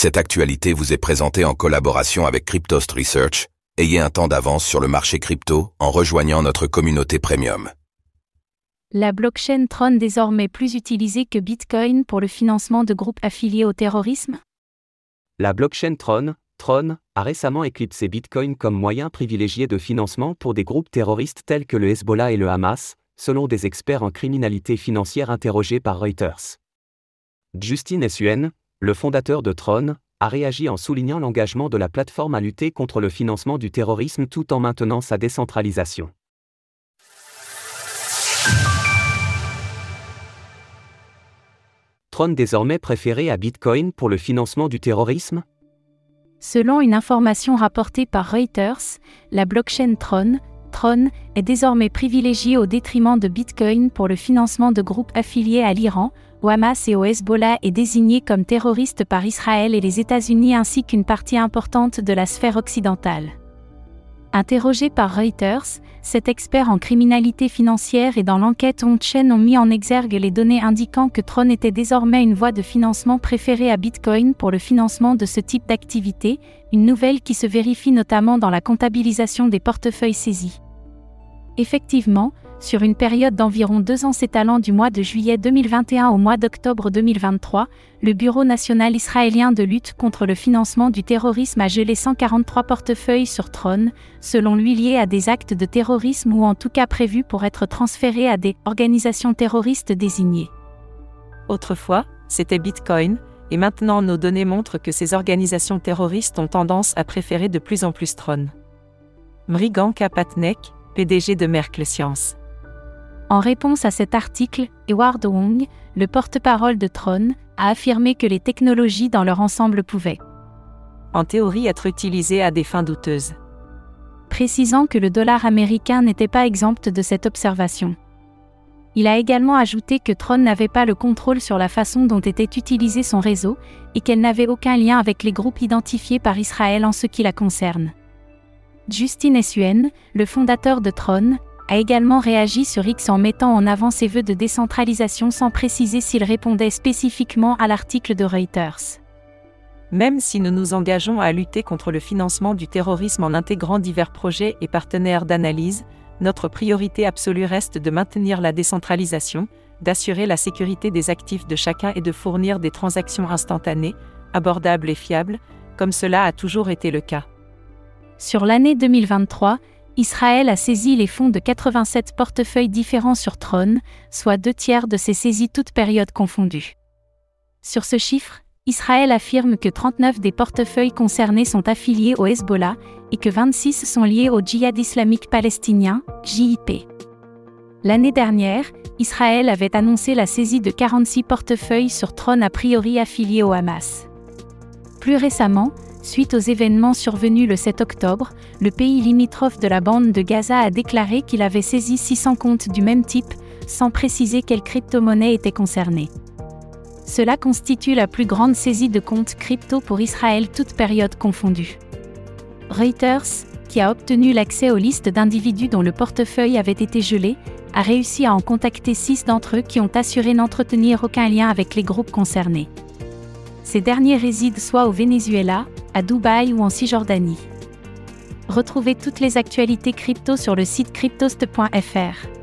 Cette actualité vous est présentée en collaboration avec Cryptost Research. Ayez un temps d'avance sur le marché crypto en rejoignant notre communauté premium. La blockchain Tron désormais plus utilisée que Bitcoin pour le financement de groupes affiliés au terrorisme? La blockchain Tron, Tron, a récemment éclipsé Bitcoin comme moyen privilégié de financement pour des groupes terroristes tels que le Hezbollah et le Hamas, selon des experts en criminalité financière interrogés par Reuters. Justin Suen, le fondateur de Tron, a réagi en soulignant l'engagement de la plateforme à lutter contre le financement du terrorisme tout en maintenant sa décentralisation. Tron désormais préféré à Bitcoin pour le financement du terrorisme? Selon une information rapportée par Reuters, la blockchain Tron, Tron, est désormais privilégiée au détriment de Bitcoin pour le financement de groupes affiliés à l'Iran, au Hamas et au Hezbollah est désigné comme terroriste par Israël et les États-Unis ainsi qu'une partie importante de la sphère occidentale. Interrogé par Reuters, cet expert en criminalité financière et dans l'enquête On-Chain ont mis en exergue les données indiquant que Tron était désormais une voie de financement préférée à Bitcoin pour le financement de ce type d'activité, une nouvelle qui se vérifie notamment dans la comptabilisation des portefeuilles saisis. Effectivement, sur une période d'environ deux ans s'étalant du mois de juillet 2021 au mois d'octobre 2023, le Bureau national israélien de lutte contre le financement du terrorisme a gelé 143 portefeuilles sur Tron, selon lui liés à des actes de terrorisme ou en tout cas prévus pour être transférés à des organisations terroristes désignées. Autrefois, c'était Bitcoin, et maintenant nos données montrent que ces organisations terroristes ont tendance à préférer de plus en plus Tron. Mrigan Kapatnek, PDG de Merkle Science. En réponse à cet article, Eward Wong, le porte-parole de Tron, a affirmé que les technologies dans leur ensemble pouvaient en théorie être utilisées à des fins douteuses. Précisant que le dollar américain n'était pas exempt de cette observation. Il a également ajouté que Tron n'avait pas le contrôle sur la façon dont était utilisé son réseau et qu'elle n'avait aucun lien avec les groupes identifiés par Israël en ce qui la concerne. Justin Suen, le fondateur de Tron, a également réagi sur X en mettant en avant ses vœux de décentralisation sans préciser s'il répondait spécifiquement à l'article de Reuters. Même si nous nous engageons à lutter contre le financement du terrorisme en intégrant divers projets et partenaires d'analyse, notre priorité absolue reste de maintenir la décentralisation, d'assurer la sécurité des actifs de chacun et de fournir des transactions instantanées, abordables et fiables, comme cela a toujours été le cas. Sur l'année 2023, Israël a saisi les fonds de 87 portefeuilles différents sur Tron, soit deux tiers de ces saisies toutes périodes confondues. Sur ce chiffre, Israël affirme que 39 des portefeuilles concernés sont affiliés au Hezbollah et que 26 sont liés au Djihad islamique palestinien, JIP. L'année dernière, Israël avait annoncé la saisie de 46 portefeuilles sur Tron a priori affiliés au Hamas. Plus récemment, Suite aux événements survenus le 7 octobre, le pays limitrophe de la bande de Gaza a déclaré qu'il avait saisi 600 comptes du même type, sans préciser quelle crypto-monnaie était concernée. Cela constitue la plus grande saisie de comptes crypto pour Israël toute période confondue. Reuters, qui a obtenu l'accès aux listes d'individus dont le portefeuille avait été gelé, a réussi à en contacter six d'entre eux qui ont assuré n'entretenir aucun lien avec les groupes concernés. Ces derniers résident soit au Venezuela, à Dubaï ou en Cisjordanie. Retrouvez toutes les actualités crypto sur le site cryptost.fr.